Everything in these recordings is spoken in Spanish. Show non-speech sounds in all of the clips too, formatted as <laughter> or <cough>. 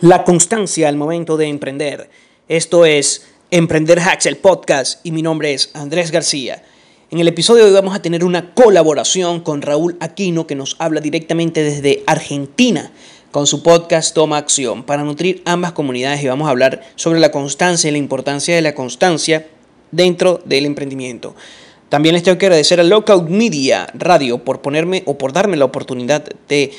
La constancia al momento de emprender. Esto es Emprender Hacks, el podcast, y mi nombre es Andrés García. En el episodio de hoy vamos a tener una colaboración con Raúl Aquino que nos habla directamente desde Argentina con su podcast Toma Acción para nutrir ambas comunidades y vamos a hablar sobre la constancia y la importancia de la constancia dentro del emprendimiento. También les tengo que agradecer a Local Media Radio por ponerme o por darme la oportunidad de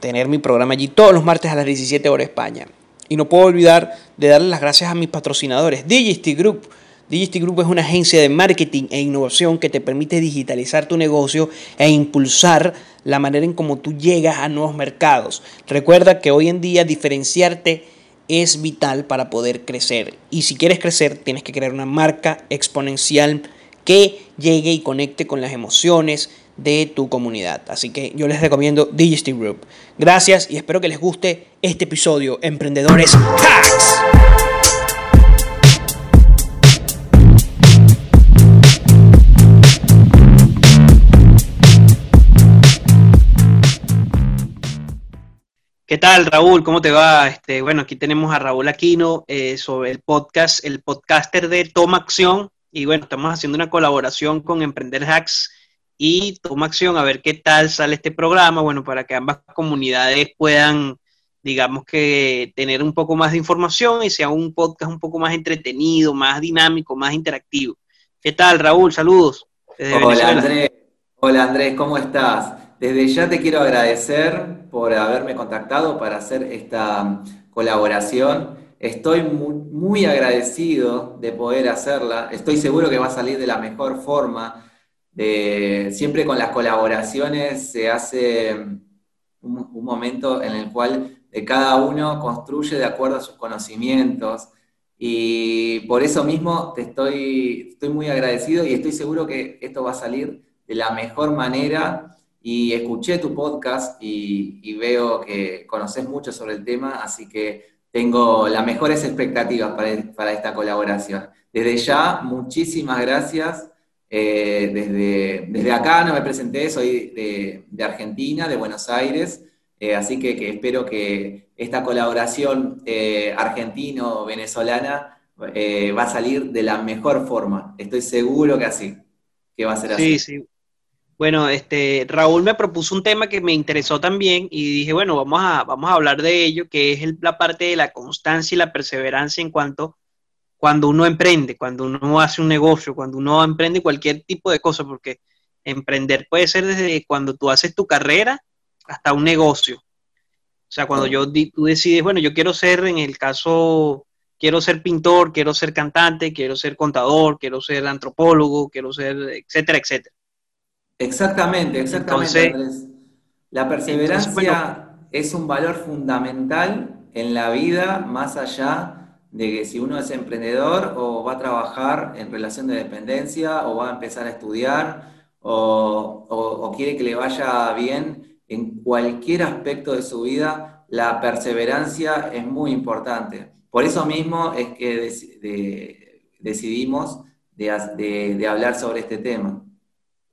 tener mi programa allí todos los martes a las 17 horas España. Y no puedo olvidar de darle las gracias a mis patrocinadores. Digisty Group. Digisty Group es una agencia de marketing e innovación que te permite digitalizar tu negocio e impulsar la manera en cómo tú llegas a nuevos mercados. Recuerda que hoy en día diferenciarte es vital para poder crecer. Y si quieres crecer, tienes que crear una marca exponencial que llegue y conecte con las emociones, de tu comunidad. Así que yo les recomiendo Digisty Group. Gracias y espero que les guste este episodio, Emprendedores Hacks. ¿Qué tal, Raúl? ¿Cómo te va? Este, bueno, aquí tenemos a Raúl Aquino eh, sobre el podcast, el podcaster de Toma Acción. Y bueno, estamos haciendo una colaboración con Emprender Hacks y toma acción a ver qué tal sale este programa, bueno, para que ambas comunidades puedan, digamos que, tener un poco más de información y sea un podcast un poco más entretenido, más dinámico, más interactivo. ¿Qué tal, Raúl? Saludos. Hola, Andrés. Hola, Andrés, ¿cómo estás? Desde ya te quiero agradecer por haberme contactado para hacer esta colaboración. Estoy muy, muy agradecido de poder hacerla. Estoy seguro que va a salir de la mejor forma siempre con las colaboraciones se hace un, momento en el cual cada uno construye de acuerdo a sus conocimientos. Y por eso mismo te estoy, estoy muy agradecido y estoy seguro que esto va a salir de la mejor manera. Y escuché tu podcast y, veo que conoces mucho sobre el tema, así que tengo las mejores expectativas para, para esta colaboración. Desde ya, muchísimas gracias eh, desde, desde acá no me presenté, soy de, Argentina, de Buenos Aires, eh, así que, espero que esta colaboración eh, argentino-venezolana va a salir de la mejor forma. Estoy seguro que así, que va a ser así. Sí, sí. Bueno, este, Raúl me propuso un tema que me interesó también y dije, bueno, vamos a, vamos a hablar de ello, que es la parte de la constancia y la perseverancia en cuanto cuando uno emprende, cuando uno hace un negocio, cuando uno emprende cualquier tipo de cosa, porque emprender puede ser desde cuando tú haces tu carrera hasta un negocio. O sea, cuando yo tú decides, bueno, yo quiero ser, en el caso, quiero ser pintor, quiero ser cantante, quiero ser contador, quiero ser antropólogo, quiero ser, etcétera, etcétera. Exactamente, exactamente. La perseverancia es un valor fundamental en la vida más allá de que si uno es emprendedor o va a trabajar en relación de dependencia o va a empezar a estudiar o, quiere que le vaya bien en cualquier aspecto de su vida, la perseverancia es muy importante. Por eso mismo es que decidimos de, hablar sobre este tema.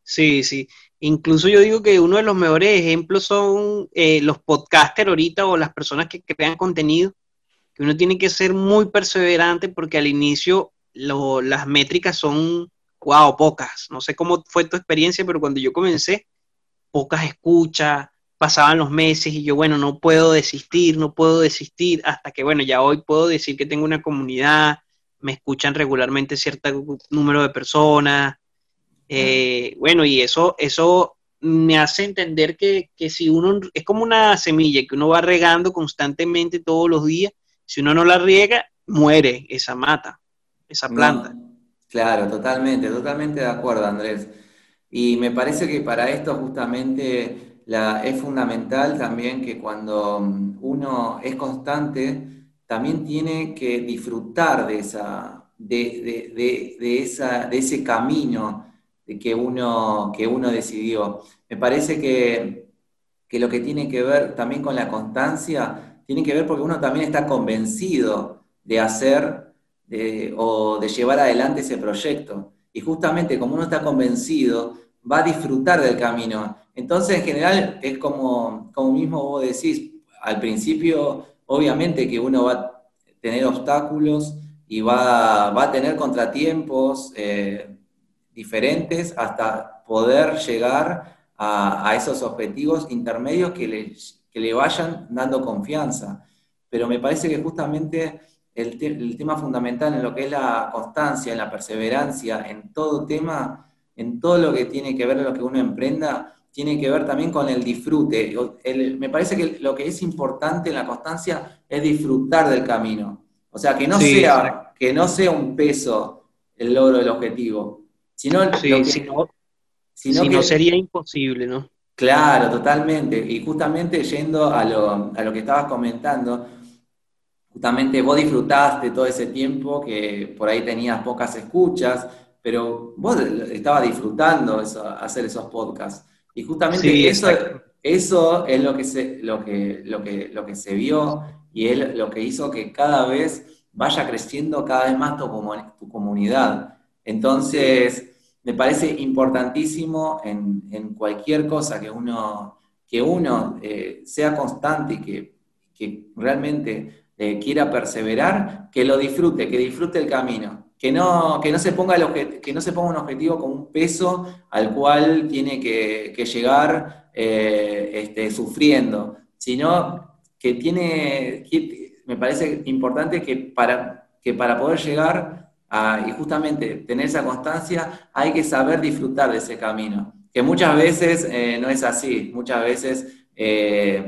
Sí, sí. Incluso yo digo que uno de los mejores ejemplos son eh, los podcasters ahorita o las personas que crean contenido que uno tiene que ser muy perseverante porque al inicio las métricas son, wow, pocas. No sé cómo fue tu experiencia, pero cuando yo comencé, pocas escuchas, pasaban los meses y yo, bueno, no puedo desistir, no puedo desistir, hasta que, bueno, ya hoy puedo decir que tengo una comunidad, me escuchan regularmente cierto número de personas. Eh, bueno, y eso, eso me hace entender que, que, si uno es como una semilla que uno va regando constantemente todos los días, si uno no la riega, muere esa mata, esa planta. claro, totalmente, totalmente de acuerdo, Andrés. Y me parece que para esto justamente la, es fundamental también que cuando uno es constante, también tiene que disfrutar de, esa, de, esa, de ese camino que uno, que uno decidió. Me parece que, que lo que tiene que ver también con la constancia tiene que ver porque uno también está convencido de hacer o de llevar adelante ese proyecto. Y justamente como uno está convencido, va a disfrutar del camino. Entonces, en general, es como, como mismo vos decís, al principio obviamente que uno va a tener obstáculos y va, va a tener contratiempos eh, diferentes hasta poder llegar a, esos objetivos intermedios que le, que le vayan dando confianza. Pero me parece que justamente el, el, tema fundamental en lo que es la constancia, en la perseverancia, en todo tema, en todo lo que tiene que ver con lo que uno emprenda, tiene que ver también con el disfrute. me parece que lo que es importante en la constancia es disfrutar del camino. O sea, que no, sea, que no sea un peso el logro del objetivo, sino, si no, sería imposible, ¿no? Claro, totalmente. Y justamente yendo a lo, a lo que estabas comentando, justamente vos disfrutaste todo ese tiempo que por ahí tenías pocas escuchas, pero vos estabas disfrutando hacer esos podcasts. Y justamente eso, eso es lo que, se, lo, que, lo, que, lo que se vio y es lo que hizo que cada vez vaya creciendo cada vez más tu, tu comunidad. Entonces, me parece importantísimo en, cualquier cosa que uno, que uno eh, sea constante y que, que realmente eh, quiera perseverar, que lo disfrute, que disfrute el camino. Que no, que no, se, ponga que no se ponga un objetivo como un peso al cual tiene que, llegar eh, este, sufriendo, sino que tiene, me parece importante que para, que para poder llegar a, y justamente tener esa constancia, hay que saber disfrutar de ese camino, que muchas veces eh, no es así, muchas veces eh,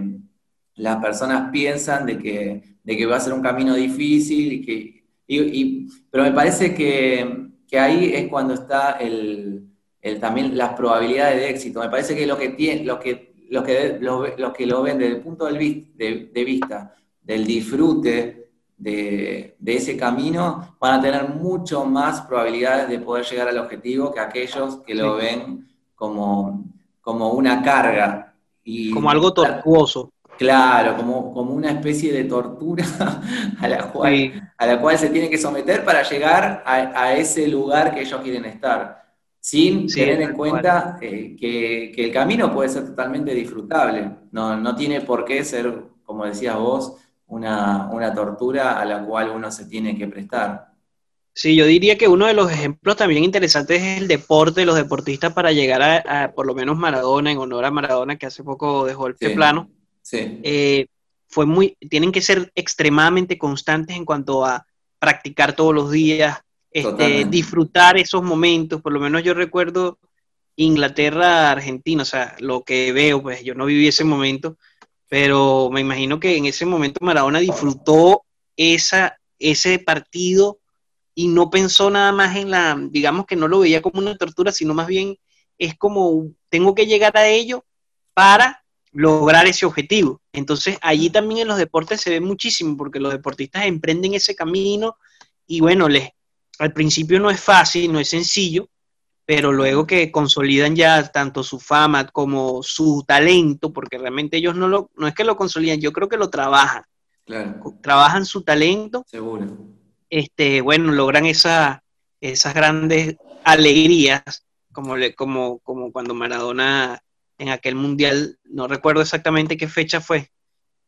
las personas piensan de que, de que va a ser un camino difícil y que pero me parece que, ahí es cuando está el, también las probabilidades de éxito. Me parece que lo que tiene, los que, los que, los, que lo ven desde el punto de, de vista del disfrute de, ese camino, van a tener mucho más probabilidades de poder llegar al objetivo que aquellos que lo ven como, como una carga. Y, como algo tortuoso. Claro, como, como una especie de tortura <laughs> a la, cual, a la cual se tiene que someter para llegar a, ese lugar que ellos quieren estar, sin tener en cuenta eh, que, el camino puede ser totalmente disfrutable, no, no tiene por qué ser, como decías vos, una, tortura a la cual uno se tiene que prestar. Sí, yo diría que uno de los ejemplos también interesantes es el deporte, los deportistas para llegar a, por lo menos Maradona, en honor a Maradona, que hace poco dejó el plano eh, fue muy, tienen que ser extremadamente constantes en cuanto a practicar todos los días, este, disfrutar esos momentos. Por lo menos yo recuerdo Inglaterra, Argentina, o sea, lo que veo, pues yo no viví ese momento, pero me imagino que en ese momento Maradona disfrutó esa, ese partido y no pensó nada más en la, digamos que no lo veía como una tortura, sino más bien es como, tengo que llegar a ello para lograr ese objetivo. Entonces, allí también en los deportes se ve muchísimo porque los deportistas emprenden ese camino y bueno, les, al principio no es fácil, no es sencillo, pero luego que consolidan ya tanto su fama como su talento, porque realmente ellos no lo, no es que lo consolidan, yo creo que lo trabajan. Trabajan su talento. Seguro. Este, bueno, logran esa, esas grandes alegrías, como, le, como, como cuando Maradona en aquel mundial, no recuerdo exactamente qué fecha fue.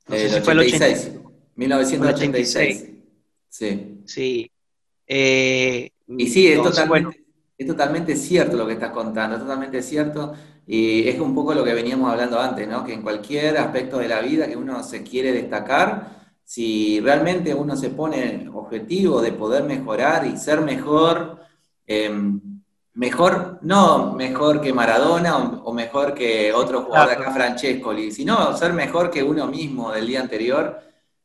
No sé si fue el 86. 1986. Sí. Sí. Eh, y sí, es, totalmente, es totalmente cierto lo que estás contando, es totalmente cierto. Y es un poco lo que veníamos hablando antes, ¿no? Que en cualquier aspecto de la vida que uno se quiere destacar, si realmente uno se pone objetivo de poder mejorar y ser mejor, eh, mejor, no mejor que Maradona o, mejor que otro jugador de acá, Francescoli, sino ser mejor que uno mismo del día anterior.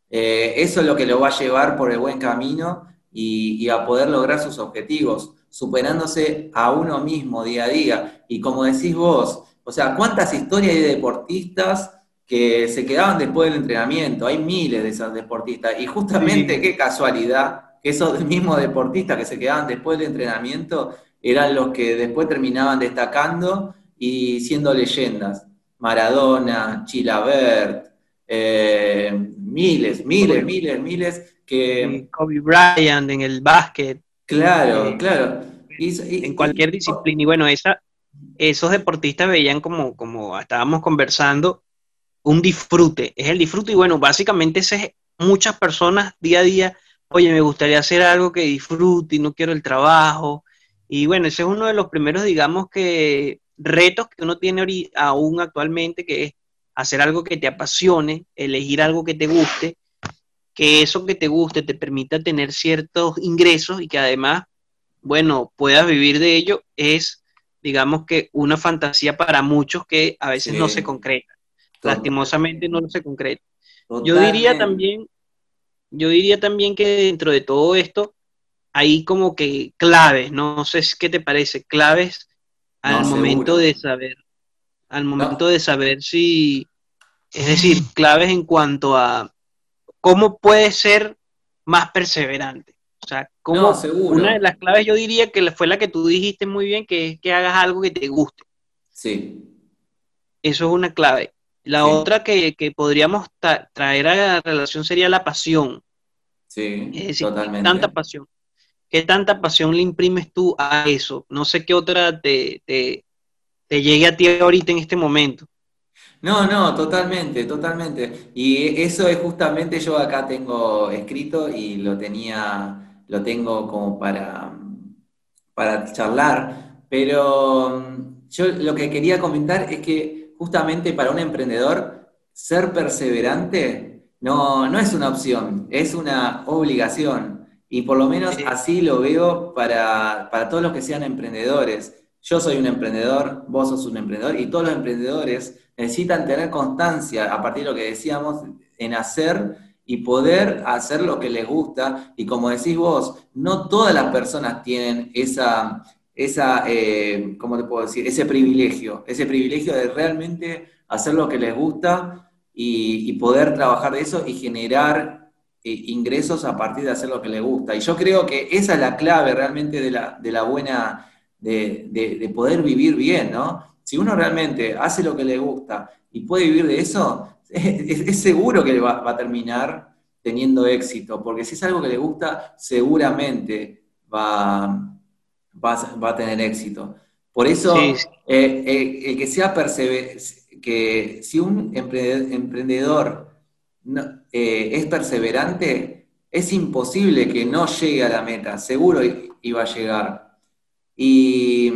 Eh, eso es lo que lo va a llevar por el buen camino y, a poder lograr sus objetivos, superándose a uno mismo día a día. Y como decís vos, o sea, ¿cuántas historias hay de deportistas que se quedaban después del entrenamiento? Hay miles de esos deportistas. Y justamente, qué casualidad, que esos <laughs> mismos deportistas que se quedaban después del entrenamiento eran los que después terminaban destacando y siendo leyendas. Maradona, Chilabert, eh, miles, miles, miles, miles que... Kobe Bryant en el básquet. Claro, eh, claro. en cualquier disciplina. Y bueno, esa, esos deportistas veían como, como estábamos conversando, un disfrute. Es el disfrute y bueno, básicamente ese es muchas personas día a día, oye, me gustaría hacer algo que disfrute y no quiero el trabajo. Y bueno, ese es uno de los primeros, digamos que, retos que uno tiene aún actualmente, que es hacer algo que te apasione, elegir algo que te guste, que eso que te guste te permita tener ciertos ingresos y que además, bueno, puedas vivir de ello, es, digamos que, una fantasía para muchos que a veces no se concreta. Lastimosamente no se concreta. Yo diría también, yo diría también que dentro de todo esto hay como que claves, no sé qué te parece, claves al momento de saber, al momento de saber si, es decir, claves en cuanto a cómo puedes ser más perseverante. O sea, como una de las claves yo diría que fue la que tú dijiste muy bien, que es que hagas algo que te guste. Sí. Eso es una clave. La otra que, podríamos traer a la relación sería la pasión. Sí, totalmente. tanta pasión. ¿Qué tanta pasión le imprimes tú a eso? No sé qué otra te, te, llegue a ti ahorita en este momento. No, no, totalmente, totalmente. Y eso es justamente yo acá tengo escrito y lo tenía, lo tengo como para, para charlar. Pero mm, yo lo que quería comentar es que justamente para un emprendedor, ser perseverante no, no es una opción, es una obligación. Y por lo menos así lo veo para, todos los que sean emprendedores. Yo soy un emprendedor, vos sos un emprendedor y todos los emprendedores necesitan tener constancia, a partir de lo que decíamos, en hacer y poder hacer lo que les gusta. Y como decís vos, no todas las personas tienen esa, esa, eh, ¿cómo te puedo decir? Ese privilegio, ese privilegio de realmente hacer lo que les gusta y, poder trabajar de eso y generar eh, ingresos a partir de hacer lo que les gusta. Y yo creo que esa es la clave realmente de la, de la buena, de, poder vivir bien, ¿no? Si uno realmente hace lo que le gusta y puede vivir de eso, <laughs> es, seguro que va, va a terminar teniendo éxito, porque si es algo que le gusta, seguramente va, va, a tener éxito. Por eso, eh, eh, el que sea que si un emprendedor eh, es perseverante, es imposible que no llegue a la meta, seguro iba a llegar. Y,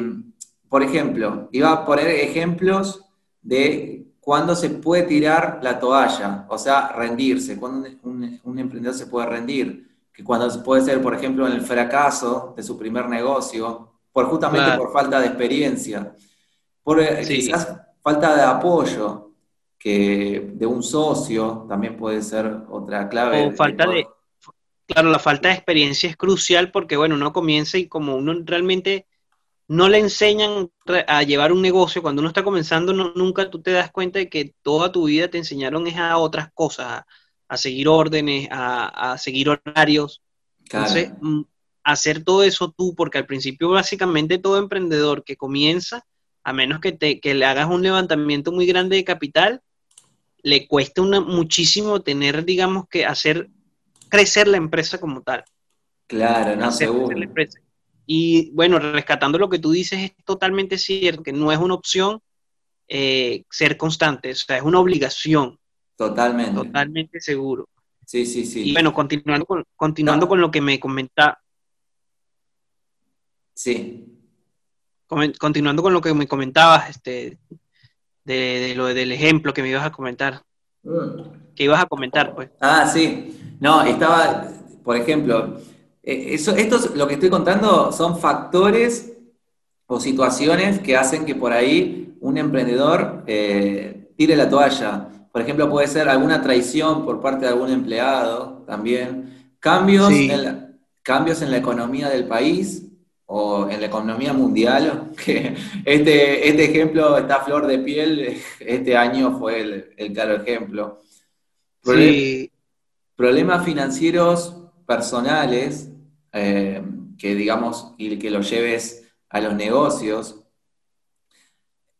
por ejemplo, iba a poner ejemplos de cuándo se puede tirar la toalla, o sea, rendirse, cuando un emprendedor se puede rendir que cuando puede ser, por ejemplo, en el fracaso de su primer negocio, por justamente por falta de experiencia, por eh, quizás falta de apoyo que de un socio también puede ser otra clave. O falta de, claro, la falta de experiencia es crucial porque, bueno, uno comienza y como uno realmente no le enseñan a llevar un negocio, cuando uno está comenzando, nunca tú te das cuenta de que toda tu vida te enseñaron es a otras cosas, a seguir órdenes, a, seguir horarios. Entonces, mm, hacer todo eso tú, porque al principio básicamente todo emprendedor que comienza, a menos que, te, que le hagas un levantamiento muy grande de capital, le cuesta una, muchísimo tener, digamos, que hacer crecer la empresa como tal. Claro, no, seguro. Y bueno, rescatando lo que tú dices, es totalmente cierto que no es una opción eh, ser constante, o sea, es una obligación. Totalmente. Totalmente seguro. Sí, sí, sí. Y bueno, continuando con, continuando con lo que me comentaba. Sí. Continuando con lo que me comentabas, este, de, lo del ejemplo que me ibas a comentar. Mm. Que ibas a comentar, pues. Ah, sí. No, estaba, por ejemplo, eso, esto lo que estoy contando son factores o situaciones que hacen que por ahí un emprendedor eh, tire la toalla. Por ejemplo, puede ser alguna traición por parte de algún empleado también. Cambios, en, la, cambios en la economía del país o en la economía mundial. <laughs> Que este, este ejemplo está a flor de piel. <laughs> Este año fue el, claro ejemplo. Problemas financieros personales eh, que digamos y que lo lleves a los negocios.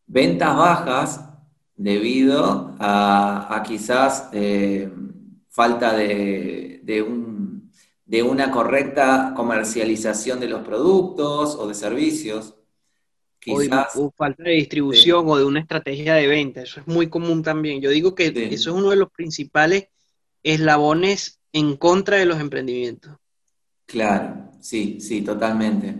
Ventas bajas debido a, quizás eh, falta de, una correcta comercialización de los productos o de servicios. o, falta de distribución o de una estrategia de venta, eso es muy común también. Yo digo que eso es uno de los principales eslabones en contra de los emprendimientos. Claro, sí, sí, totalmente.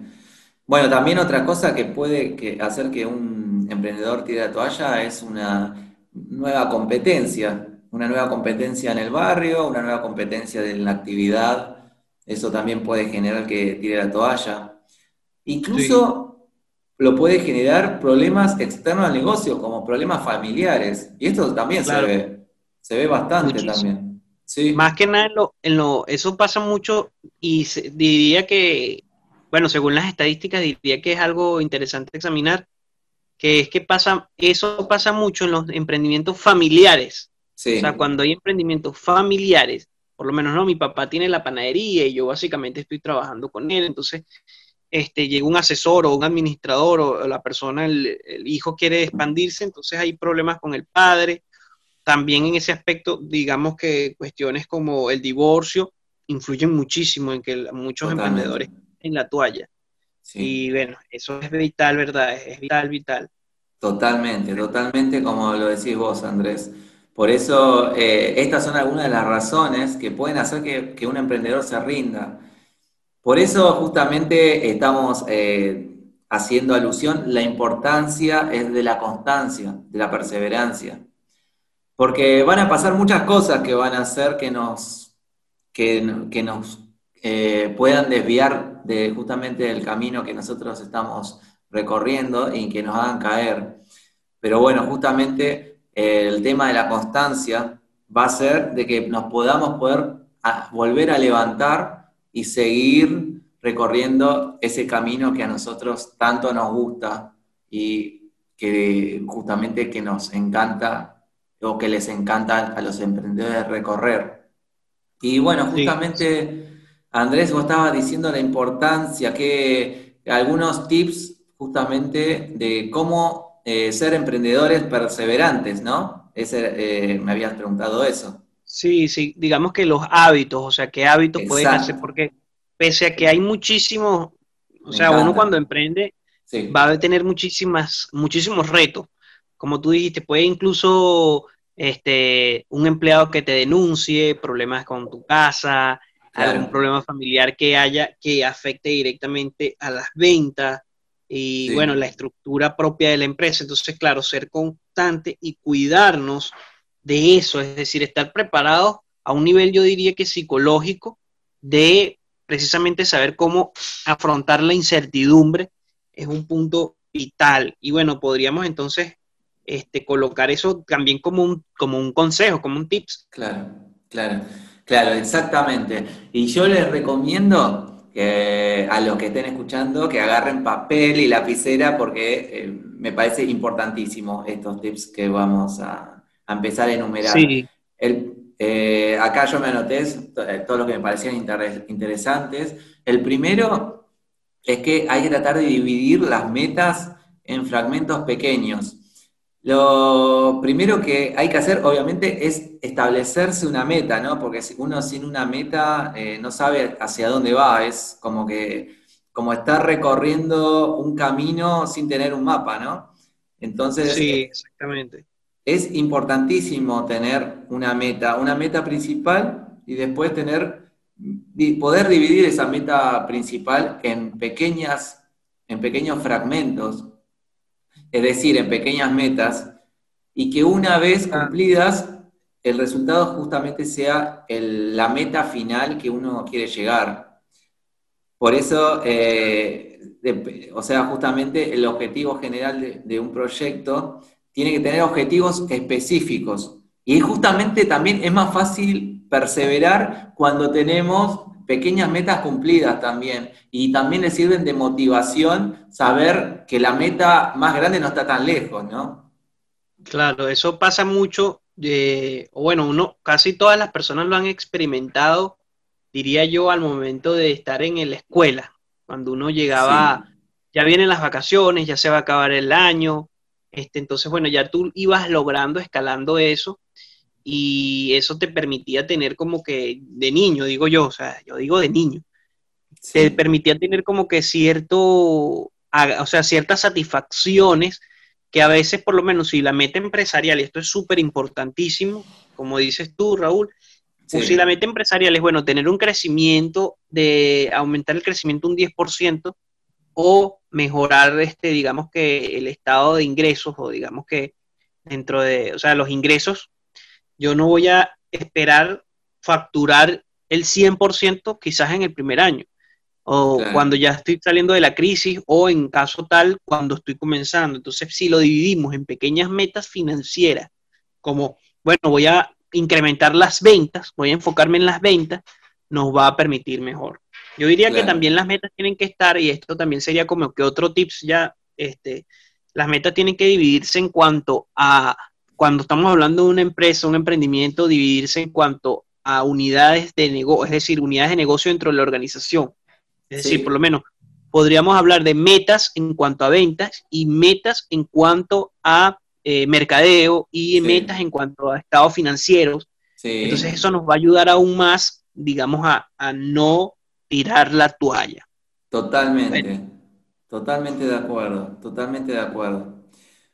Bueno, también otra cosa que puede hacer que un emprendedor tire la toalla es una nueva competencia, una nueva competencia en el barrio, una nueva competencia en la actividad. Eso también puede generar que tire la toalla. Incluso lo puede generar problemas externos al negocio, como problemas familiares. Y esto también se ve, se ve bastante también. Más que nada, en lo, eso pasa mucho y diría que, bueno, según las estadísticas, diría que es algo interesante examinar, que es que pasa, eso pasa mucho en los emprendimientos familiares. O sea, cuando hay emprendimientos familiares, por lo menos no, mi papá tiene la panadería y yo básicamente estoy trabajando con él, entonces este, llega un asesor o un administrador o la persona, el, hijo quiere expandirse, entonces hay problemas con el padre. También en ese aspecto, digamos que cuestiones como el divorcio influyen muchísimo en que muchos emprendedores en la toalla. Y bueno, eso es vital, ¿verdad? Es vital, vital. Totalmente, totalmente como lo decís vos, Andrés. Por eso, eh, estas son algunas de las razones que pueden hacer que, que un emprendedor se rinda. Por eso justamente estamos eh, haciendo alusión, la importancia es de la constancia, de la perseverancia. Porque van a pasar muchas cosas que van a hacer que nos, que, nos eh, puedan desviar de justamente del camino que nosotros estamos recorriendo y que nos hagan caer. Pero bueno, justamente eh, el tema de la constancia va a ser de que nos podamos poder volver a levantar y seguir recorriendo ese camino que a nosotros tanto nos gusta y que justamente que nos encanta o que les encanta a los emprendedores recorrer. Y bueno, justamente, Andrés, vos estabas diciendo la importancia, que algunos tips justamente de cómo eh, ser emprendedores perseverantes, ¿no? Ese, eh, me habías preguntado eso. Sí, sí, digamos que los hábitos, o sea, qué hábitos puedes hacer, porque pese a que hay muchísimos, o sea, uno cuando emprende va a tener muchísimas, muchísimos retos. Como tú dijiste, puede incluso este, un empleado que te denuncie, problemas con tu casa, algún problema familiar que haya que afecte directamente a las ventas y bueno, la estructura propia de la empresa. Entonces, claro, ser constante y cuidarnos de eso, es decir, estar preparados a un nivel, yo diría que psicológico, de precisamente saber cómo afrontar la incertidumbre es un punto vital. Y bueno, podríamos entonces este, colocar eso también como un, como un consejo, como un tips. Claro, claro, claro, exactamente. Y yo les recomiendo que a los que estén escuchando que agarren papel y lapicera porque eh, me parece importantísimo estos tips que vamos a, a empezar a enumerar. Eh, acá yo me anoté eh, todos los que me parecían interesantes. El primero es que hay que tratar de dividir las metas en fragmentos pequeños. Lo primero que hay que hacer, obviamente, es establecerse una meta, ¿no? Porque si uno sin una meta eh, no sabe hacia dónde va, es como que como estar recorriendo un camino sin tener un mapa, ¿no? Entonces, sí, exactamente es importantísimo tener una meta, una meta principal y después tener, poder dividir esa meta principal en pequeñas, en pequeños fragmentos, es decir, en pequeñas metas, y que una vez ah. cumplidas, el resultado justamente sea la meta final que uno quiere llegar. Por eso, eh, o sea, justamente el objetivo general de un proyecto tiene que tener objetivos específicos. Y justamente también es más fácil perseverar cuando tenemos pequeñas metas cumplidas también. Y también le sirven de motivación saber que la meta más grande no está tan lejos, ¿no? Claro, eso pasa mucho. Eh, bueno, uno, casi todas las personas lo han experimentado, diría yo, al momento de estar en la escuela. Cuando uno llegaba, ya vienen las vacaciones, ya se va a acabar el año, este, entonces, bueno, ya tú ibas logrando, escalando eso, y eso te permitía tener como que, de niño, digo yo, o sea, yo digo de niño, te permitía tener como que cierto, o sea, ciertas satisfacciones que a veces, por lo menos, si la meta empresarial, y esto es súper importantísimo, como dices tú, Raúl, si la meta empresarial es, bueno, tener un crecimiento de aumentar el crecimiento un 10% o mejorar, este, digamos que el estado de ingresos o digamos que dentro de, o sea, los ingresos, yo no voy a esperar facturar el 100% quizás en el primer año o cuando ya estoy saliendo de la crisis o en caso tal cuando estoy comenzando. Entonces, si lo dividimos en pequeñas metas financieras, como, bueno, voy a incrementar las ventas, voy a enfocarme en las ventas, nos va a permitir mejor. Yo diría que también las metas tienen que estar, y esto también sería como que otro tips ya, este, las metas tienen que dividirse en cuanto a, cuando estamos hablando de una empresa, un emprendimiento, dividirse en cuanto a unidades de negocio, es decir, unidades de negocio dentro de la organización. Es decir, por lo menos podríamos hablar de metas en cuanto a ventas y metas en cuanto a eh, mercadeo y metas en cuanto a estados financieros. Entonces eso nos va a ayudar aún más, digamos, a, no tirar la toalla. Totalmente, totalmente de acuerdo, totalmente de acuerdo.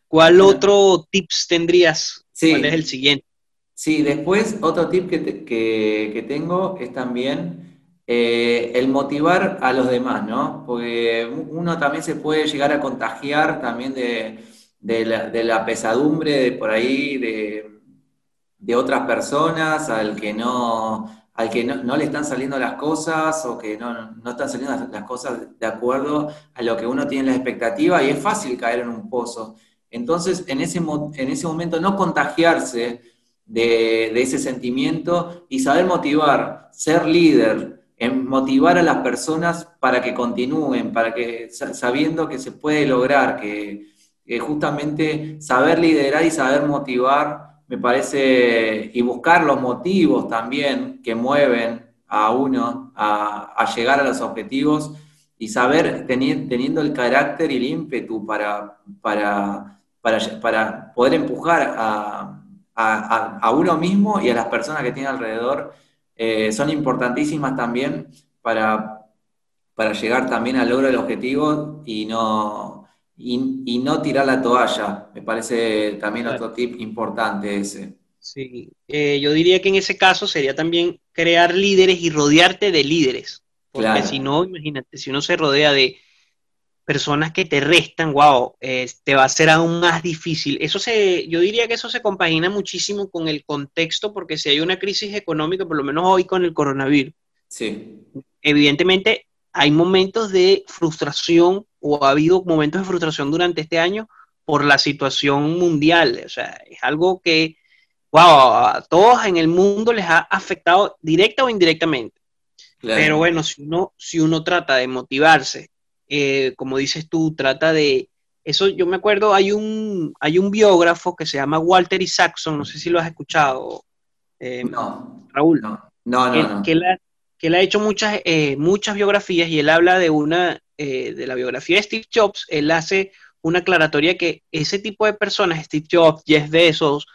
¿Cuál otro tips tendrías? ¿Cuál es el siguiente? Sí, después otro tip que, que tengo es también eh, el motivar a los demás, ¿no? Porque uno también se puede llegar a contagiar también de, la, pesadumbre de por ahí de, otras personas al que no al que no, le están saliendo las cosas o que no, no, están saliendo las cosas de acuerdo a lo que uno tiene la expectativa y es fácil caer en un pozo. Entonces, en ese, en ese momento no contagiarse de, ese sentimiento y saber motivar, ser líder, en motivar a las personas para que continúen, para que sabiendo que se puede lograr, que, justamente saber liderar y saber motivar, me parece, y buscar los motivos también que mueven a uno a, llegar a los objetivos y saber teniendo el carácter y el ímpetu para, para, para, poder empujar a, a uno mismo y a las personas que tiene alrededor eh, son importantísimas también para, para llegar también al logro del objetivo y no, y, no tirar la toalla. Me parece también otro tip importante ese. Sí, eh, yo diría que en ese caso sería también crear líderes y rodearte de líderes. Porque si no, imagínate, si uno se rodea de personas que te restan, wow, te va a ser aún más difícil. Eso se, yo diría que eso se compagina muchísimo con el contexto, porque si hay una crisis económica, por lo menos hoy con el coronavirus, sí. evidentemente hay momentos de frustración o ha habido momentos de frustración durante este año por la situación mundial. O sea, es algo que, wow, a todos en el mundo les ha afectado directa o indirectamente. Pero bueno, si uno, si uno trata de motivarse eh, como dices tú, trata de... Eso yo me acuerdo, hay un, hay un biógrafo que se llama Walter Isaacson, no sé si lo has escuchado, eh, no, Raúl. No, no, no. Que, él ha, hecho muchas, eh, muchas biografías y él habla de una, de la biografía de Steve Jobs, él hace una aclaratoria que ese tipo de personas, Steve Jobs, Jeff Bezos,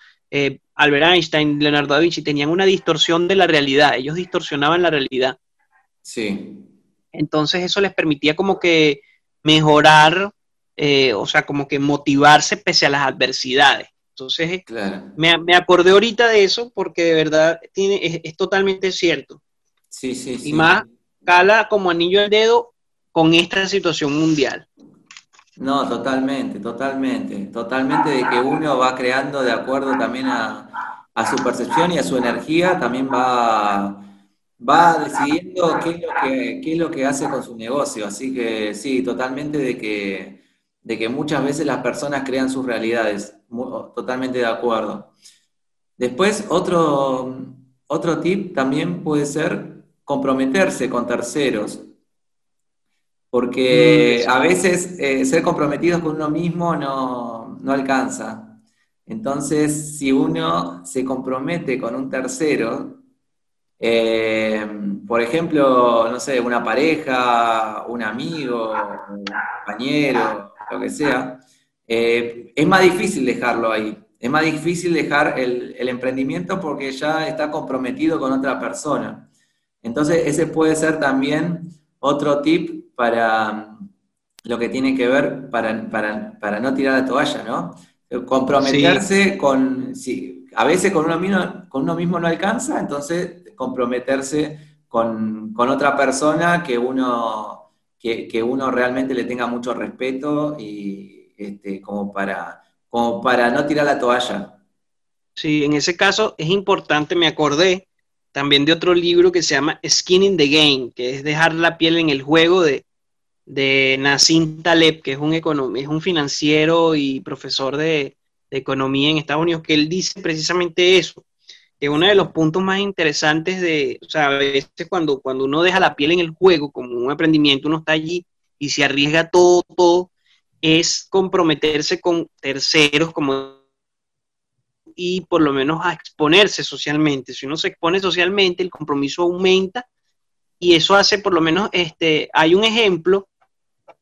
Albert Einstein, Leonardo da Vinci, tenían una distorsión de la realidad, ellos distorsionaban la realidad. Sí. Entonces eso les permitía como que mejorar, eh, o sea, como que motivarse pese a las adversidades. Entonces, me, acordé ahorita de eso porque de verdad tiene, es, totalmente cierto. Sí, sí, sí. Y más cala como anillo al dedo con esta situación mundial. No, totalmente, totalmente. Totalmente de que uno va creando de acuerdo también a, a su percepción y a su energía, también va va decidiendo qué es, lo que, qué es lo que hace con su negocio. Así que sí, totalmente de que, de que muchas veces las personas crean sus realidades. totalmente de acuerdo. Después, otro, otro tip también puede ser comprometerse con terceros. Porque mm, a veces eh, ser comprometidos con uno mismo no, no alcanza. Entonces, si uno se compromete con un tercero, eh, por ejemplo, no sé, una pareja, un amigo, un compañero, lo que sea, eh, es más difícil dejarlo ahí. Es más difícil dejar el, emprendimiento porque ya está comprometido con otra persona. Entonces, ese puede ser también otro tip para mm, lo que tiene que ver para, para, no tirar la toalla, ¿no? Comprometerse con, si a veces con uno, mismo, con uno mismo no alcanza, entonces comprometerse con, otra persona que uno, que, uno realmente le tenga mucho respeto y este, como, para, como para no tirar la toalla. Sí, en ese caso es importante, me acordé también de otro libro que se llama Skin in the Game, que es dejar la piel en el juego de, de Nassim Taleb, que es un, es un financiero y profesor de, economía en Estados Unidos, que él dice precisamente eso, que uno de los puntos más interesantes de, o sea, a veces cuando, cuando uno deja la piel en el juego, como un emprendimiento, uno está allí y se arriesga todo, todo, es comprometerse con terceros como y por lo menos a exponerse socialmente. Si uno se expone socialmente, el compromiso aumenta y eso hace por lo menos, este, hay un ejemplo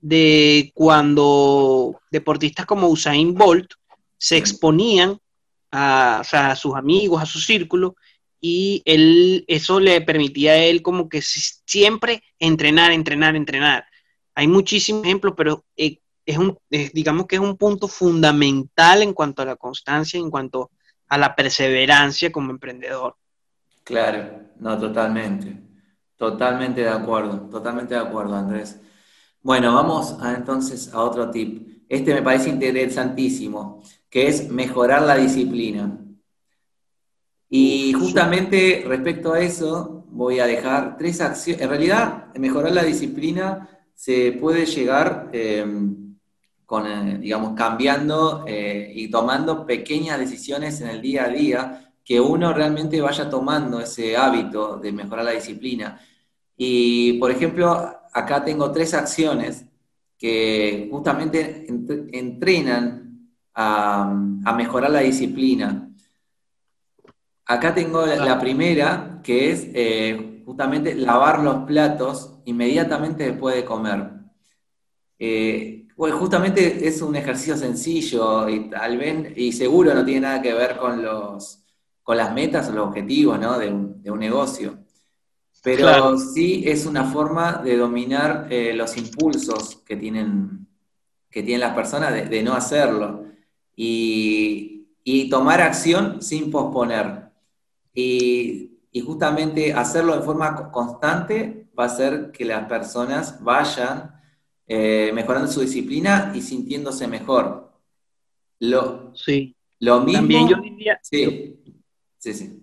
de cuando deportistas como Usain Bolt se exponían a, sus amigos, a su círculo, y él, eso le permitía a él como que siempre entrenar, entrenar, entrenar. Hay muchísimos ejemplos, pero eh, es un, digamos que es un punto fundamental en cuanto a la constancia, en cuanto a la perseverancia como emprendedor. Claro, no, totalmente. Totalmente de acuerdo, totalmente de acuerdo, Andrés. Bueno, vamos entonces a otro tip. Este me parece interesantísimo, que es mejorar la disciplina. Y justamente respecto a eso, voy a dejar tres acciones. En realidad, mejorar la disciplina se puede llegar eh, con, eh, digamos, cambiando eh, y tomando pequeñas decisiones en el día a día, que uno realmente vaya tomando ese hábito de mejorar la disciplina. Y, por ejemplo, acá tengo tres acciones que justamente entrenan a, mejorar la disciplina. Acá tengo la, primera, que es eh, justamente lavar los platos inmediatamente después de comer. Eh, pues justamente es un ejercicio sencillo y tal vez, y seguro no tiene nada que ver con los con las metas o los objetivos de un negocio. Pero sí es una forma de dominar eh, los impulsos que tienen, que tienen las personas de, no hacerlo y, tomar acción sin posponer. Y, justamente hacerlo de forma constante va a hacer que las personas vayan eh, mejorando su disciplina y sintiéndose mejor. Lo, sí. lo mismo. También yo diría. Sí, sí, sí.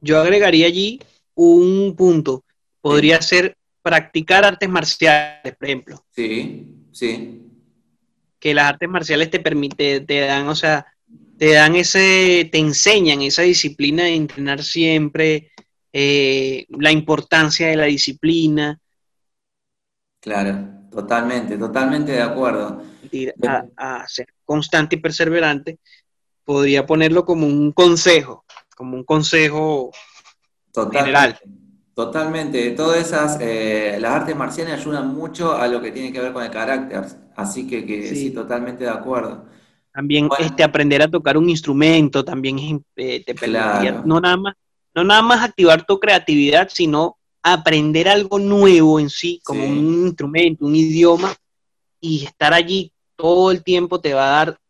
Yo agregaría allí un punto. Podría ser practicar artes marciales, por ejemplo. Sí, sí. Que las artes marciales te permiten, te dan, o sea, te dan ese, te enseñan esa disciplina de entrenar siempre, eh, la importancia de la disciplina. Claro, totalmente, totalmente de acuerdo. A, a, ser constante y perseverante, podría ponerlo como un consejo, como un consejo Totalmente. Totalmente. Todas esas, eh, las artes marciales ayudan mucho a lo que tiene que ver con el carácter. Así que, sí. totalmente de acuerdo. También este, aprender a tocar un instrumento también eh, te permitiría no, nada más, no nada más activar tu creatividad, sino aprender algo nuevo en sí, como un instrumento, un idioma, y estar allí todo el tiempo te va a dar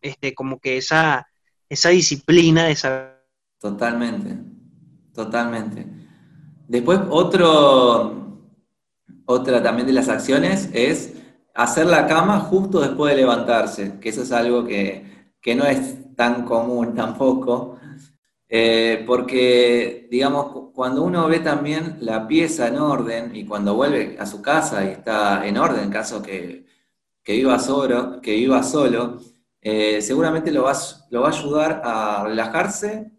este, como que esa, esa disciplina de saber. Totalmente. Totalmente. Después, otro, otra también de las acciones es hacer la cama justo después de levantarse, que eso es algo que, no es tan común <laughs> tampoco, eh, porque, digamos, cuando uno ve también la pieza en orden y cuando vuelve a su casa y está en orden, en caso que, viva solo, que viva solo eh, seguramente lo va, lo va a ayudar a relajarse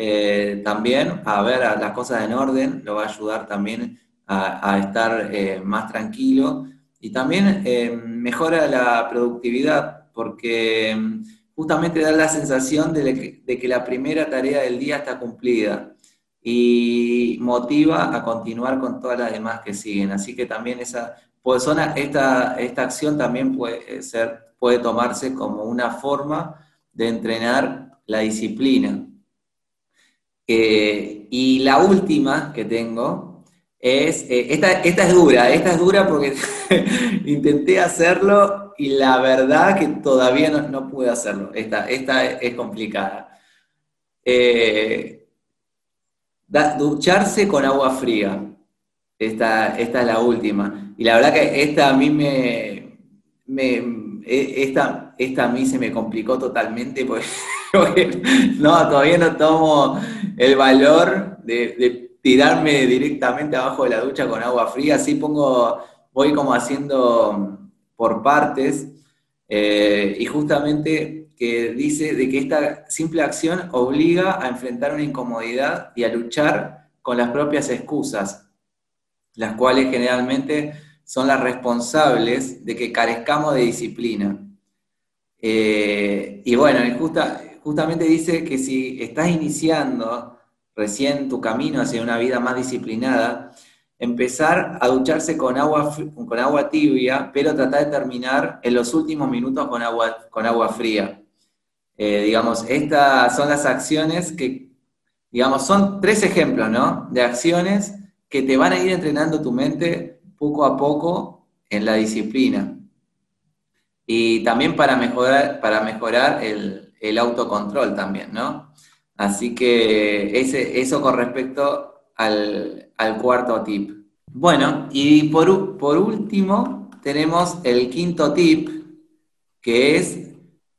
eh, también a ver las cosas en orden, lo va a ayudar también a, estar eh, más tranquilo y también eh, mejora la productividad porque mm, justamente da la sensación de, que, la primera tarea del día está cumplida y motiva a continuar con todas las demás que siguen. Así que también esa pues, esta, esta acción también puede, ser, puede tomarse como una forma de entrenar la disciplina. Eh, y la última que tengo es, eh, esta, es dura, esta es dura porque <laughs> intenté hacerlo y la verdad que todavía no, pude hacerlo. Esta, esta es complicada. Eh, ducharse con agua fría. Esta, esta es la última. Y la verdad que esta a mí me, e, esta, esta a mí se me complicó totalmente porque, <laughs> no, todavía no tomo el valor de, tirarme directamente abajo de la ducha con agua fría. Así pongo, voy como haciendo por partes. Eh, y justamente que dice de que esta simple acción obliga a enfrentar una incomodidad y a luchar con las propias excusas, las cuales generalmente son las responsables de que carezcamos de disciplina. Eh, y bueno, justamente dice que si estás iniciando recién tu camino hacia una vida más disciplinada, empezar a ducharse con agua, con agua tibia, pero tratar de terminar en los últimos minutos con agua, con agua fría. Eh, digamos, estas son las acciones que, digamos, son tres ejemplos, ¿no? De acciones que te van a ir entrenando tu mente poco a poco en la disciplina. Y también para mejorar, para mejorar el, autocontrol también, ¿no? Así que ese, eso con respecto al, cuarto tip. Bueno, y por, por último tenemos el quinto tip, que es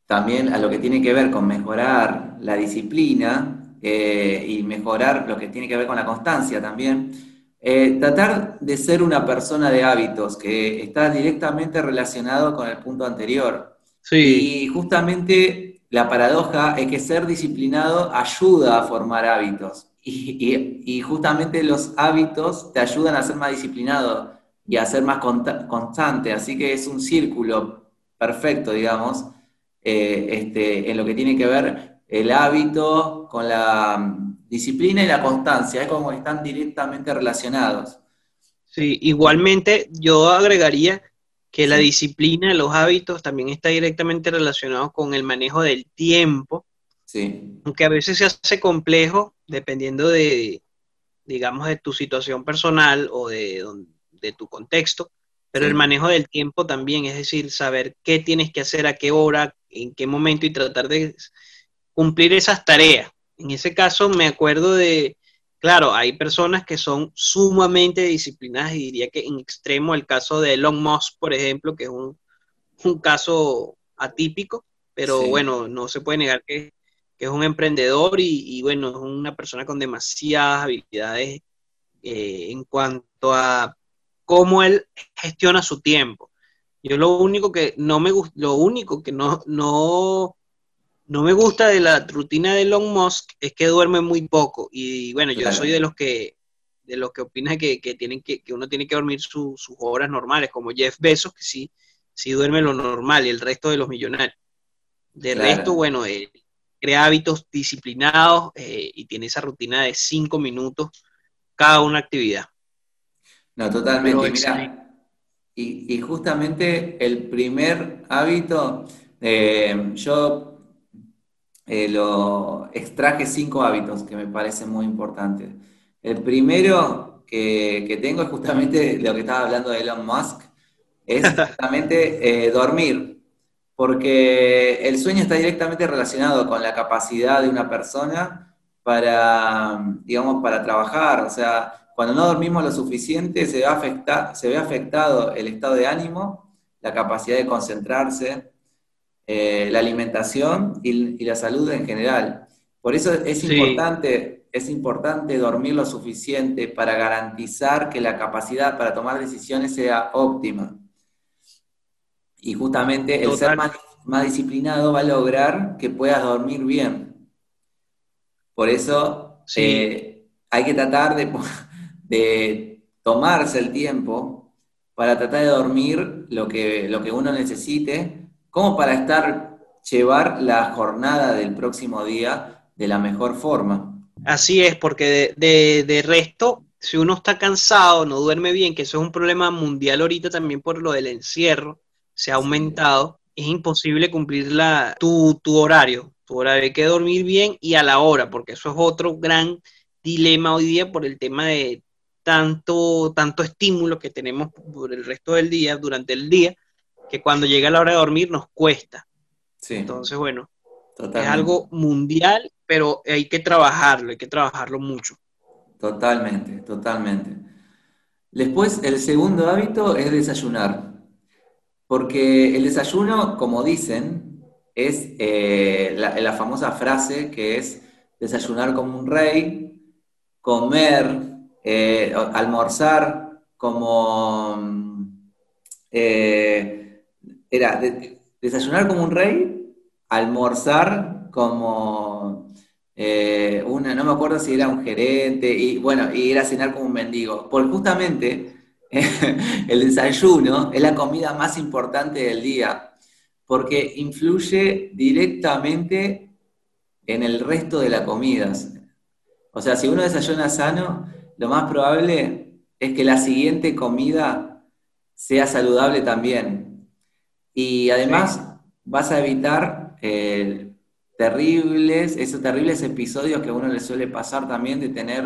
también a lo que tiene que ver con mejorar la disciplina eh, y mejorar lo que tiene que ver con la constancia también. Eh, tratar de ser una persona de hábitos que está directamente relacionado con el punto anterior. Sí. Y justamente la paradoja es que ser disciplinado ayuda a formar hábitos. Y, justamente los hábitos te ayudan a ser más disciplinado y a ser más constante. Así que es un círculo perfecto, digamos, eh, este, en lo que tiene que ver el hábito con la mm, disciplina y la constancia, es como están directamente relacionados. Sí, igualmente yo agregaría que la disciplina, los hábitos también está directamente relacionado con el manejo del tiempo, sí. aunque a veces se hace complejo dependiendo de, digamos, de tu situación personal o de, de tu contexto, pero el manejo del tiempo también, es decir, saber qué tienes que hacer, a qué hora, en qué momento y tratar de cumplir esas tareas. En ese caso me acuerdo de, claro, hay personas que son sumamente disciplinadas y diría que en extremo el caso de Elon Musk, por ejemplo, que es un, caso atípico, pero bueno, no se puede negar que, es un emprendedor y, bueno, es una persona con demasiadas habilidades eh, en cuanto a cómo él gestiona su tiempo. Yo lo único que no me gusta, lo único que no, no, no me gusta de la rutina de Elon Musk es que duerme muy poco. Y bueno, yo soy de los que de los que opina que, tienen que, que uno tiene que dormir sus horas normales, como Jeff Bezos, que sí, sí duerme lo normal, y el resto de los millonarios. De resto, bueno, eh, crea hábitos disciplinados eh, y tiene esa rutina de cinco minutos cada una actividad. No, totalmente. Mira, y, justamente el primer hábito, eh, yo eh, lo extraje cinco hábitos que me parecen muy importantes. El primero que, tengo es justamente lo que estaba hablando de Elon Musk, es <laughs> justamente eh, dormir, porque el sueño está directamente relacionado con la capacidad de una persona para, digamos, para trabajar, o sea, cuando no dormimos lo suficiente, se ve, afecta, se ve afectado el estado de ánimo, la capacidad de concentrarse, eh, la alimentación y, la salud en general. Por eso es, importante, es importante dormir lo suficiente para garantizar que la capacidad para tomar decisiones sea óptima. Y justamente el ser más, disciplinado va a lograr que puedas dormir bien. Por eso eh, hay que tratar de <laughs> de tomarse el tiempo para tratar de dormir lo que, lo que uno necesite, como para estar, llevar la jornada del próximo día de la mejor forma. Así es, porque de, de, resto, si uno está cansado, no duerme bien, que eso es un problema mundial ahorita también por lo del encierro, se ha aumentado, es imposible cumplir la, tu, tu horario. Tu horario hay que dormir bien y a la hora, porque eso es otro gran dilema hoy día por el tema de tanto, tanto estímulo que tenemos por el resto del día, durante el día, que cuando llega la hora de dormir nos cuesta. Entonces, bueno, es algo mundial, pero hay que trabajarlo, hay que trabajarlo mucho. totalmente, totalmente. Después, el segundo hábito es desayunar, porque el desayuno, como dicen, es eh, la, famosa frase que es desayunar como un rey, comer, eh, almorzar como... Eh, era desayunar como un rey, almorzar como eh, una, no me acuerdo si era un gerente, y bueno, y ir a cenar como un mendigo. Porque justamente <laughs> el desayuno es la comida más importante del día, porque influye directamente en el resto de las comidas. O sea, si uno desayuna sano, lo más probable es que la siguiente comida sea saludable también. Y además vas a evitar el terribles, esos terribles episodios que a uno le suele pasar también de tener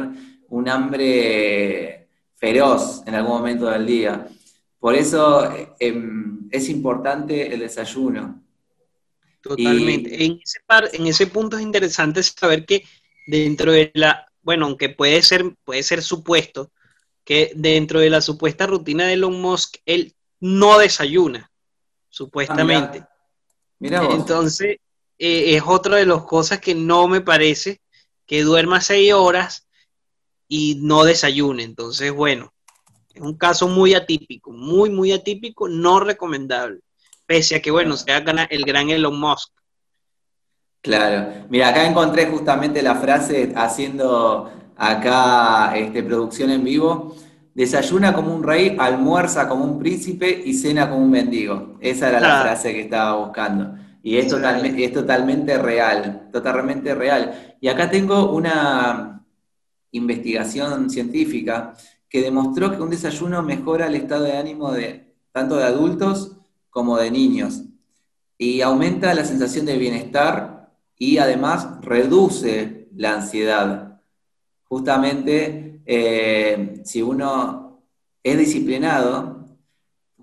un hambre feroz en algún momento del día. Por eso em, es importante el desayuno. Totalmente. En, ese en ese punto es interesante saber que dentro de la, bueno, aunque puede ser, puede ser supuesto, que dentro de la supuesta rutina de Elon Musk, él no desayuna, supuestamente. Ah, mira. Entonces, eh, es otra de las cosas que no me parece que duerma seis horas y no desayune. Entonces, bueno, es un caso muy atípico, muy, muy atípico, no recomendable. Pese a que, bueno, sea el gran Elon Musk. Claro. Mira, acá encontré justamente la frase haciendo acá este, producción en vivo. Desayuna como un rey, almuerza como un príncipe y cena como un mendigo. Esa era la frase que estaba buscando. Y es, totalmente, es totalmente real, totalmente real. Y acá tengo una investigación científica que demostró que un desayuno mejora el estado de ánimo de tanto de adultos como de niños y aumenta la sensación de bienestar y además reduce la ansiedad. Justamente eh, si uno es disciplinado,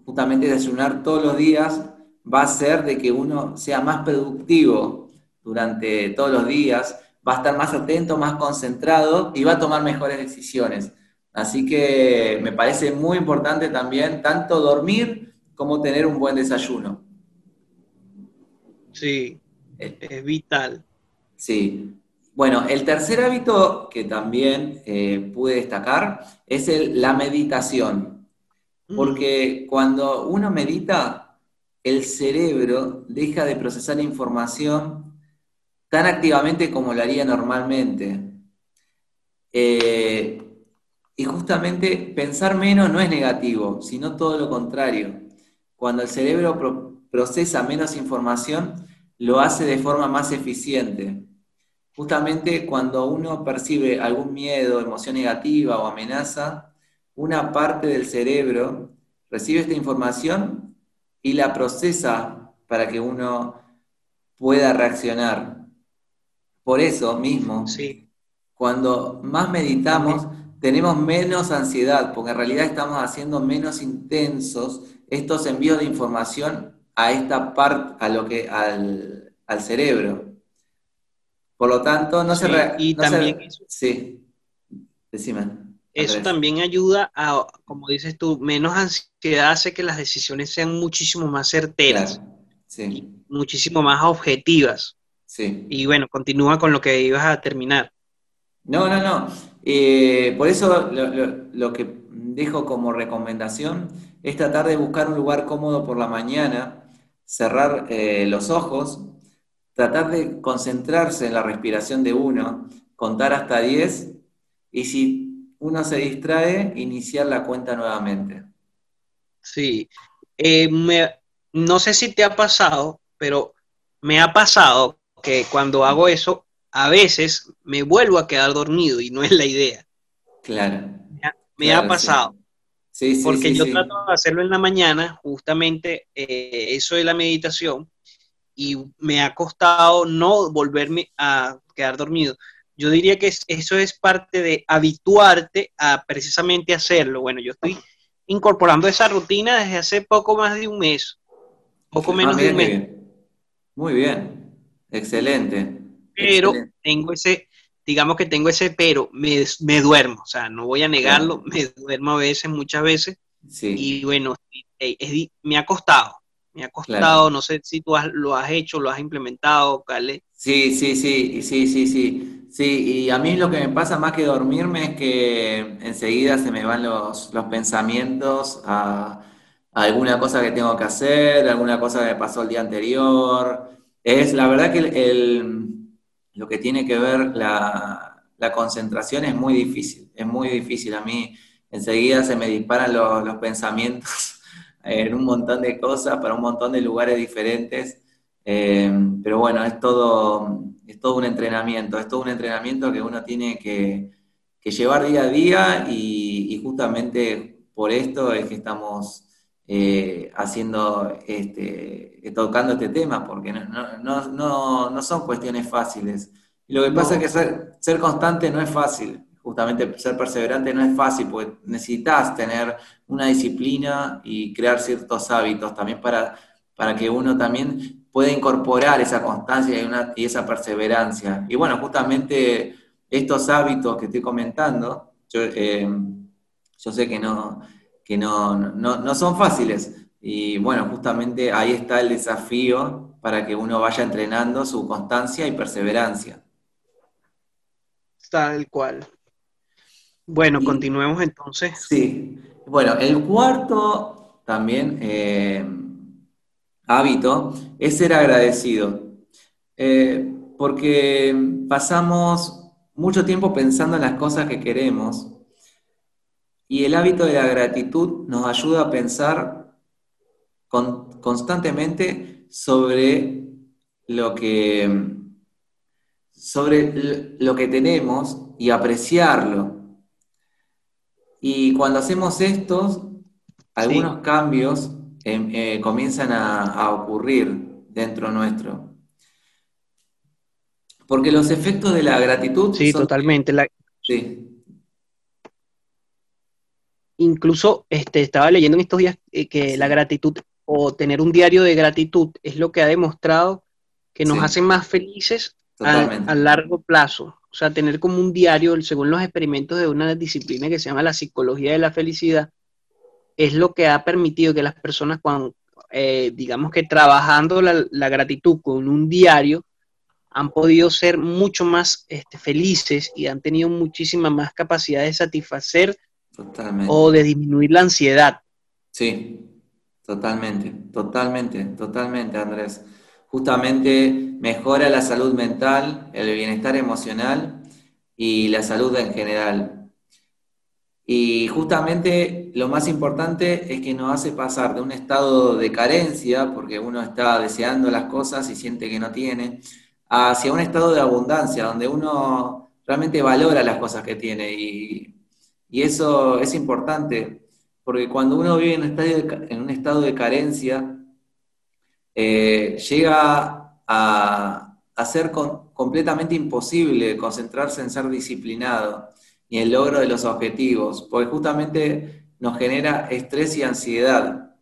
justamente desayunar todos los días va a ser de que uno sea más productivo durante todos los días, va a estar más atento, más concentrado y va a tomar mejores decisiones. Así que me parece muy importante también tanto dormir como tener un buen desayuno. Sí, es vital. Sí. Bueno, el tercer hábito que también eh, pude destacar es el, la meditación. Mm. Porque cuando uno medita, el cerebro deja de procesar información tan activamente como lo haría normalmente. Eh, y justamente pensar menos no es negativo, sino todo lo contrario. Cuando el cerebro procesa menos información, lo hace de forma más eficiente. Justamente cuando uno percibe algún miedo, emoción negativa o amenaza, una parte del cerebro recibe esta información y la procesa para que uno pueda reaccionar. Por eso mismo, cuando más meditamos, tenemos menos ansiedad, porque en realidad estamos haciendo menos intensos estos envíos de información a esta parte, a lo que, al, cerebro. Por lo tanto, no se... y también Sí, decime. Eso también ayuda a, como dices tú, menos ansiedad hace que las decisiones sean muchísimo más certeras, muchísimo más objetivas. Sí. Y bueno, continúa con lo que ibas a terminar. No, no, no. Eh, por eso lo, que dejo como recomendación es tratar de buscar un lugar cómodo por la mañana, cerrar eh, los ojos, tratar de concentrarse en la respiración de uno, contar hasta 10 y si uno se distrae, iniciar la cuenta nuevamente. Sí, eh, no sé si te ha pasado, pero me ha pasado que cuando hago eso, a veces me vuelvo a quedar dormido y no es la idea. Claro. Me ha, pasado. Sí. Sí, porque yo trato de hacerlo en la mañana, justamente eh, eso de la meditación, y me ha costado no volverme a quedar dormido. Yo diría que eso es parte de habituarte a precisamente hacerlo. Bueno, yo estoy incorporando esa rutina desde hace poco más de un mes, poco menos de un mes. Muy bien, excelente. Pero tengo ese, digamos que tengo ese pero, me, me duermo, o sea, no voy a negarlo, me duermo a veces, muchas veces, y bueno, me ha costado, me ha costado, no sé si tú lo has hecho, lo has implementado, Cale. Sí, sí, sí, sí, sí, sí. Sí, y a mí lo que me pasa más que dormirme es que enseguida se me van los, los pensamientos a, alguna cosa que tengo que hacer, alguna cosa que me pasó el día anterior. Es la verdad que el, lo que tiene que ver la, la, concentración es muy difícil, es muy difícil. A mí enseguida se me disparan los, los pensamientos <laughs> en un montón de cosas, para un montón de lugares diferentes. Eh, pero bueno, es todo, es todo un entrenamiento, es todo un entrenamiento que uno tiene que, llevar día a día y, justamente por esto es que estamos eh, haciendo, este, tocando este tema, porque no, son cuestiones fáciles. Y lo que pasa es que ser, ser constante no es fácil, justamente ser perseverante no es fácil, porque necesitas tener una disciplina y crear ciertos hábitos también para, para que uno también puede incorporar esa constancia y, una, y esa perseverancia. Y bueno, justamente estos hábitos que estoy comentando, yo, eh, sé que, no, que no, no, son fáciles. Y bueno, justamente ahí está el desafío para que uno vaya entrenando su constancia y perseverancia. Tal cual. Bueno, continuemos entonces. Sí. Bueno, el cuarto también eh, hábito es ser agradecido. Eh, porque pasamos mucho tiempo pensando en las cosas que queremos y el hábito de la gratitud nos ayuda a pensar constantemente sobre lo que sobre lo que tenemos y apreciarlo. Y cuando hacemos estos, algunos cambios Em, eh, comienzan a, ocurrir dentro nuestro. Porque los efectos de la gratitud... Sí, totalmente. Sí. Incluso este, estaba leyendo en estos días eh, que la gratitud o tener un diario de gratitud es lo que ha demostrado que nos hace más felices a, largo plazo. O sea, tener como un diario, según los experimentos de una disciplina que se llama la psicología de la felicidad, es lo que ha permitido que las personas, cuando, eh, digamos que trabajando la, gratitud con un diario, han podido ser mucho más este, felices y han tenido muchísima más capacidad de satisfacer o de disminuir la ansiedad. Sí, totalmente, totalmente, totalmente, Andrés. Justamente mejora la salud mental, el bienestar emocional y la salud en general. Y justamente lo más importante es que nos hace pasar de un estado de carencia, porque uno está deseando las cosas y siente que no tiene, hacia un estado de abundancia, donde uno realmente valora las cosas que tiene. Y, eso es importante, porque cuando uno vive en un estado en un estado de carencia, eh, llega a, ser completamente imposible concentrarse en ser disciplinado y el logro de los objetivos, porque justamente nos genera estrés y ansiedad.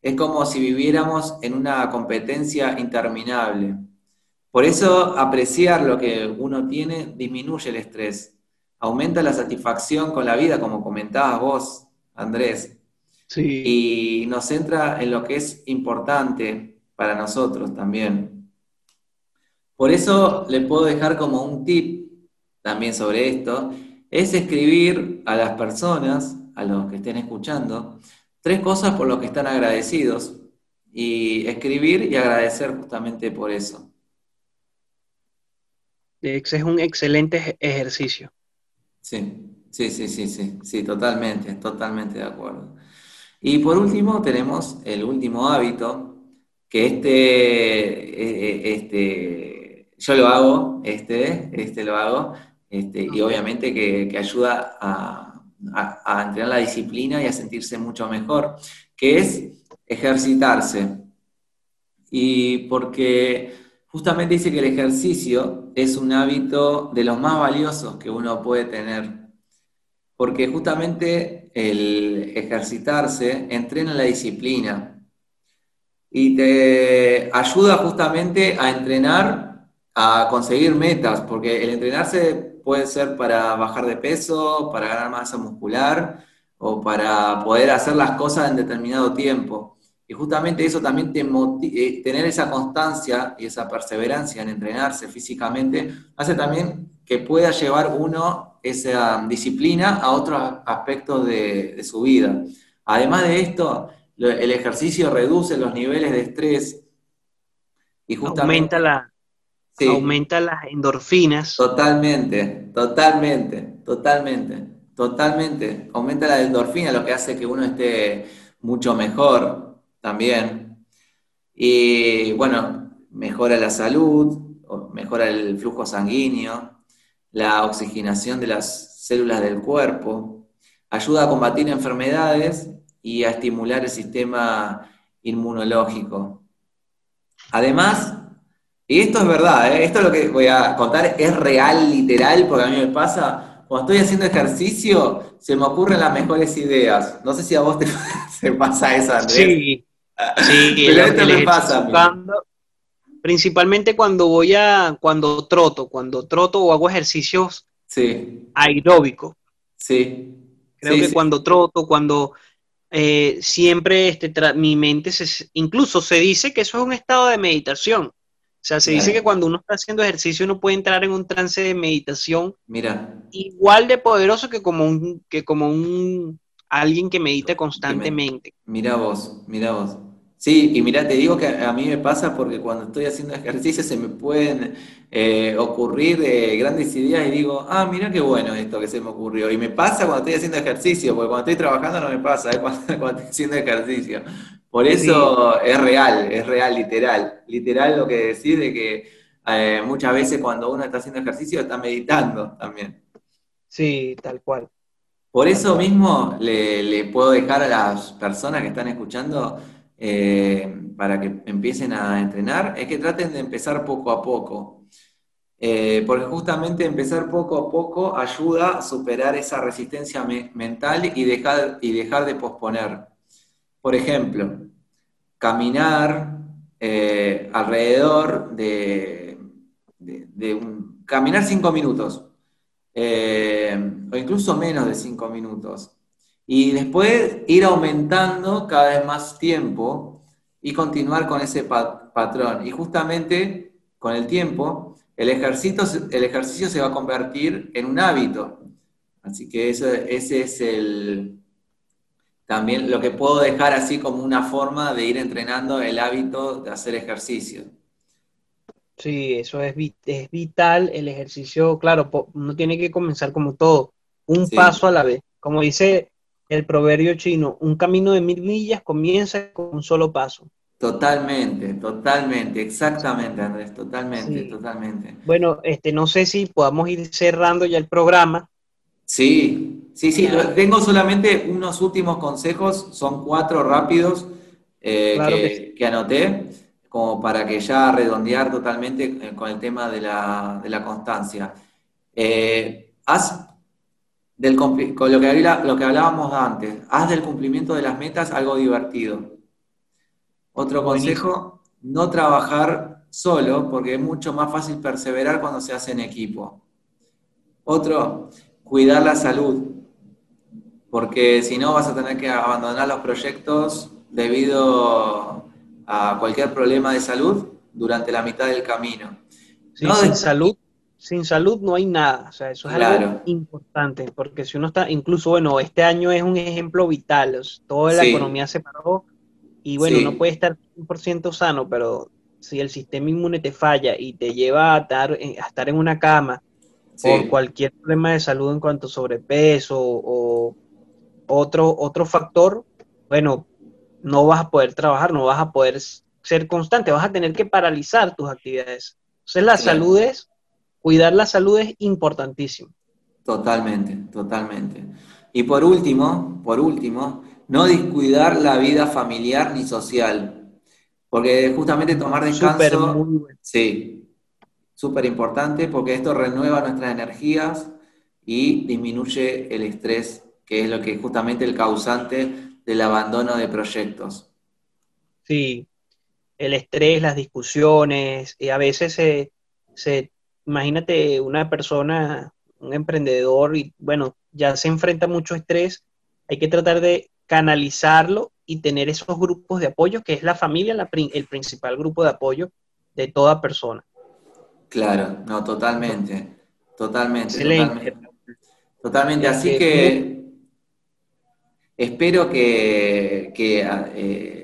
Es como si viviéramos en una competencia interminable. Por eso apreciar lo que uno tiene disminuye el estrés, aumenta la satisfacción con la vida, como comentabas vos, Andrés. Y nos centra en lo que es importante para nosotros también. Por eso le puedo dejar como un tip también sobre esto, es escribir a las personas, a los que estén escuchando, tres cosas por lo que están agradecidos y escribir y agradecer justamente por eso. Ese es un excelente ejercicio. Sí, sí, sí, sí, sí, sí, totalmente, totalmente de acuerdo. Y por último tenemos el último hábito, que este, eh, eh, este, yo lo hago, este, este lo hago, este, y obviamente que, ayuda a, entrenar la disciplina y a sentirse mucho mejor, que es ejercitarse. Y porque justamente dice que el ejercicio es un hábito de los más valiosos que uno puede tener, porque justamente el ejercitarse entrena la disciplina y te ayuda justamente a entrenar, a conseguir metas, porque el entrenarse puede ser para bajar de peso, para ganar masa muscular o para poder hacer las cosas en determinado tiempo. Y justamente eso también te eh, tener esa constancia y esa perseverancia en entrenarse físicamente, hace también que pueda llevar uno esa disciplina a otros aspectos de, su vida. Además de esto, el ejercicio reduce los niveles de estrés y justamente aumenta, la, aumenta las endorfinas. Totalmente, totalmente, totalmente, totalmente. Aumenta la endorfina, lo que hace que uno esté mucho mejor también. Y bueno, mejora la salud, mejora el flujo sanguíneo, la oxigenación de las células del cuerpo, ayuda a combatir enfermedades y a estimular el sistema inmunológico. Además, y esto es verdad, ¿eh? esto es lo que voy a contar, es real, literal, porque a mí me pasa, cuando estoy haciendo ejercicio, se me ocurren las mejores ideas. No sé si a vos te, <laughs> pasa eso, Andrés. Sí, sí, <laughs> pero esto me pasa. Principalmente cuando voy a, cuando troto, cuando troto o hago ejercicios sí. aeróbicos. Sí. Creo que cuando troto, cuando eh, siempre este, mi mente, se, incluso se dice que eso es un estado de meditación. O sea, se dice que cuando uno está haciendo ejercicio uno puede entrar en un trance de meditación Mira. igual de poderoso que como un, que como un alguien que medita constantemente. Mira vos, mira vos. Sí, y mira, te digo que a mí me pasa porque cuando estoy haciendo ejercicio se me pueden eh, ocurrir eh, grandes ideas y digo, ah, mira qué bueno esto que se me ocurrió. Y me pasa cuando estoy haciendo ejercicio, porque cuando estoy trabajando no me pasa, <laughs> es cuando, estoy haciendo ejercicio. Por eso es real, es real, literal. Literal lo que decís de que eh, muchas veces cuando uno está haciendo ejercicio está meditando también. Sí, tal cual. Por eso mismo le, le puedo dejar a las personas que están escuchando eh, para que empiecen a entrenar es que traten de empezar poco a poco. Eh, porque justamente empezar poco a poco ayuda a superar esa resistencia mental y dejar, y dejar de posponer. Por ejemplo, caminar eh, alrededor de, caminar cinco minutos, o incluso menos de cinco minutos. Y después ir aumentando cada vez más tiempo y continuar con ese patrón. Y justamente con el tiempo, el ejercicio, el ejercicio se va a convertir en un hábito. Así que eso, ese es el, también lo que puedo dejar así como una forma de ir entrenando el hábito de hacer ejercicio. Sí, eso es, es vital. El ejercicio, claro, uno tiene que comenzar como todo, un paso a la vez. Como dice el proverbio chino, un camino de mil millas comienza con un solo paso. Totalmente, totalmente, exactamente, Andrés, totalmente, totalmente. Bueno, este, no sé si podamos ir cerrando ya el programa. Sí, sí, sí, tengo solamente unos últimos consejos, son cuatro rápidos eh, que, anoté, como para que ya redondear totalmente eh, con el tema de la, constancia. Eh, haz con lo que, lo que hablábamos antes, haz del cumplimiento de las metas algo divertido. Otro consejo, no trabajar solo, porque es mucho más fácil perseverar cuando se hace en equipo. Otro, cuidar la salud, porque si no vas a tener que abandonar los proyectos debido a cualquier problema de salud durante la mitad del camino. no sin salud sin salud no hay nada. O sea, eso es algo importante, porque si uno está, incluso, bueno, este año es un ejemplo vital. toda la economía se paró y bueno, uno puede estar 100% sano, pero si el sistema inmune te falla y te lleva a estar, eh, a estar en una cama por cualquier problema de salud en cuanto a sobrepeso o otro, otro factor, bueno, no vas a poder trabajar, no vas a poder ser constante, vas a tener que paralizar tus actividades. Entonces la salud es cuidar la salud es importantísimo. Totalmente, totalmente. Y por último, por último, no descuidar la vida familiar ni social. Porque justamente tomar descanso. Sí, súper importante porque esto renueva nuestras energías y disminuye el estrés, que es lo que es justamente el causante del abandono de proyectos. Sí, el estrés, las discusiones, y a veces se, se imagínate una persona, un emprendedor y bueno, ya se enfrenta mucho estrés, hay que tratar de canalizarlo y tener esos grupos de apoyo, que es la familia el principal grupo de apoyo de toda persona. Claro, no, totalmente, totalmente, totalmente. Totalmente, así que espero que, eh,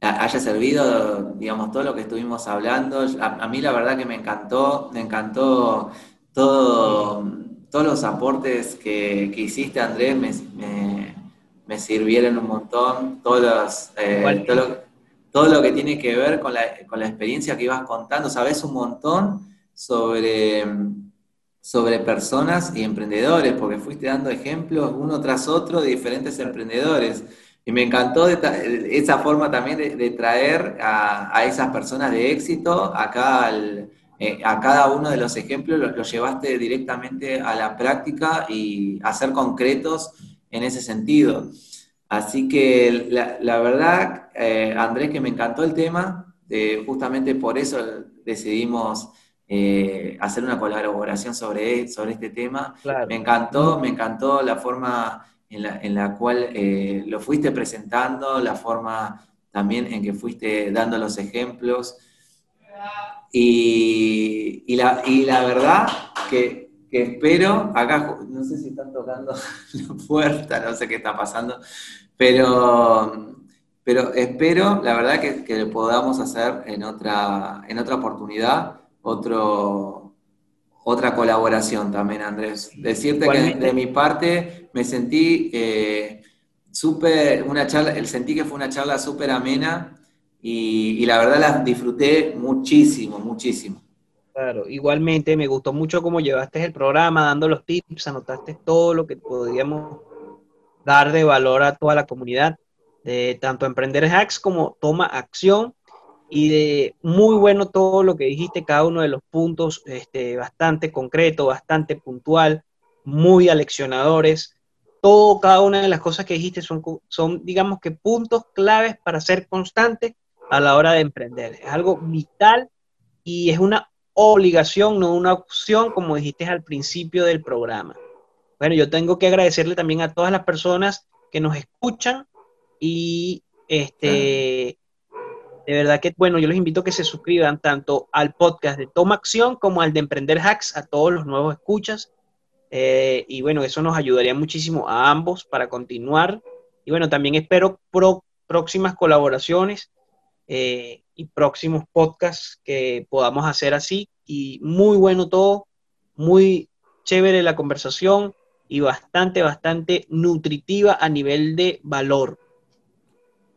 haya servido, digamos, todo lo que estuvimos hablando. A, mí la verdad que me encantó, me encantó todo, todos los aportes que, hiciste, Andrés, me, sirvieron un montón, todos eh, todo, lo, que tiene que ver con la, con la experiencia que ibas contando, sabes un montón sobre sobre personas y emprendedores, porque fuiste dando ejemplos uno tras otro de diferentes emprendedores. Y me encantó esa forma también de, traer a, esas personas de éxito acá eh, a cada uno de los ejemplos, los, llevaste directamente a la práctica y a ser concretos en ese sentido. Así que la, verdad, eh, Andrés, que me encantó el tema, justamente por eso decidimos eh, hacer una colaboración sobre, sobre este tema. Me encantó, me encantó la forma en la, cual eh, lo fuiste presentando, la forma también en que fuiste dando los ejemplos. Y, la, la, verdad que, espero, acá no sé si están tocando <laughs> la puerta, no sé qué está pasando, pero, pero espero, la verdad, que, que podamos hacer en otra, en otra oportunidad otro, otra colaboración también, Andrés. Decirte que de mi parte me sentí eh, súper, una charla, sentí que fue una charla súper amena y, la verdad la disfruté muchísimo, muchísimo. Claro, igualmente me gustó mucho cómo llevaste el programa, dando los tips, anotaste todo lo que podíamos dar de valor a toda la comunidad, de tanto Emprender Hacks como Toma Acción y de muy bueno todo lo que dijiste, cada uno de los puntos, este, bastante concreto, bastante puntual, muy aleccionadores. Todo, cada una de las cosas que dijiste son, son, digamos que, puntos claves para ser constante a la hora de emprender. Es algo vital y es una obligación, no una opción, como dijiste al principio del programa. Bueno, yo tengo que agradecerle también a todas las personas que nos escuchan y este, de verdad que, bueno, yo los invito a que se suscriban tanto al podcast de Toma Acción como al de Emprender Hacks, a todos los nuevos escuchas. Eh, y bueno, eso nos ayudaría muchísimo a ambos para continuar. Y bueno, también espero próximas colaboraciones eh, y próximos podcasts que podamos hacer así. Y muy bueno todo, muy chévere la conversación y bastante, bastante nutritiva a nivel de valor.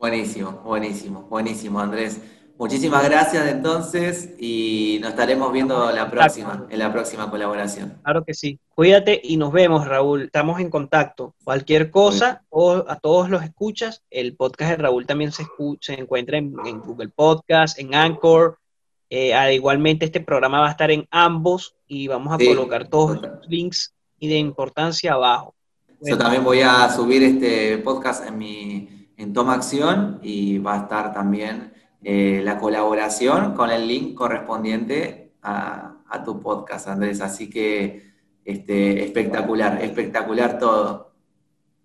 Buenísimo, buenísimo, buenísimo, Andrés. Muchísimas gracias entonces y nos estaremos viendo la próxima, en la próxima colaboración. Claro que sí. Cuídate y nos vemos, Raúl. Estamos en contacto. Cualquier cosa, o a todos los escuchas, el podcast de Raúl también se, se encuentra en, Google Podcast, en Anchor. Eh, igualmente este programa va a estar en ambos y vamos a colocar todos los links y de importancia abajo. Yo también voy a subir este podcast en mi en Toma Acción y va a estar también eh, la colaboración con el link correspondiente a, tu podcast, Andrés. Así que este, espectacular, espectacular todo.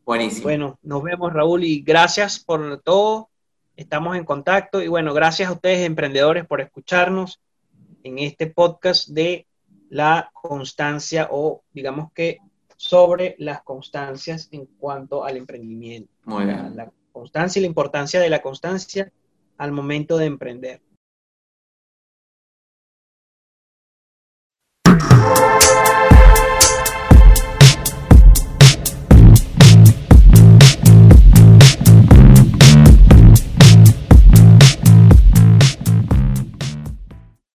Buenísimo. Bueno, nos vemos, Raúl, y gracias por todo. Estamos en contacto y bueno, gracias a ustedes, emprendedores, por escucharnos en este podcast de la constancia o digamos que sobre las constancias en cuanto al emprendimiento. Muy bien constancia y la importancia de la constancia al momento de emprender.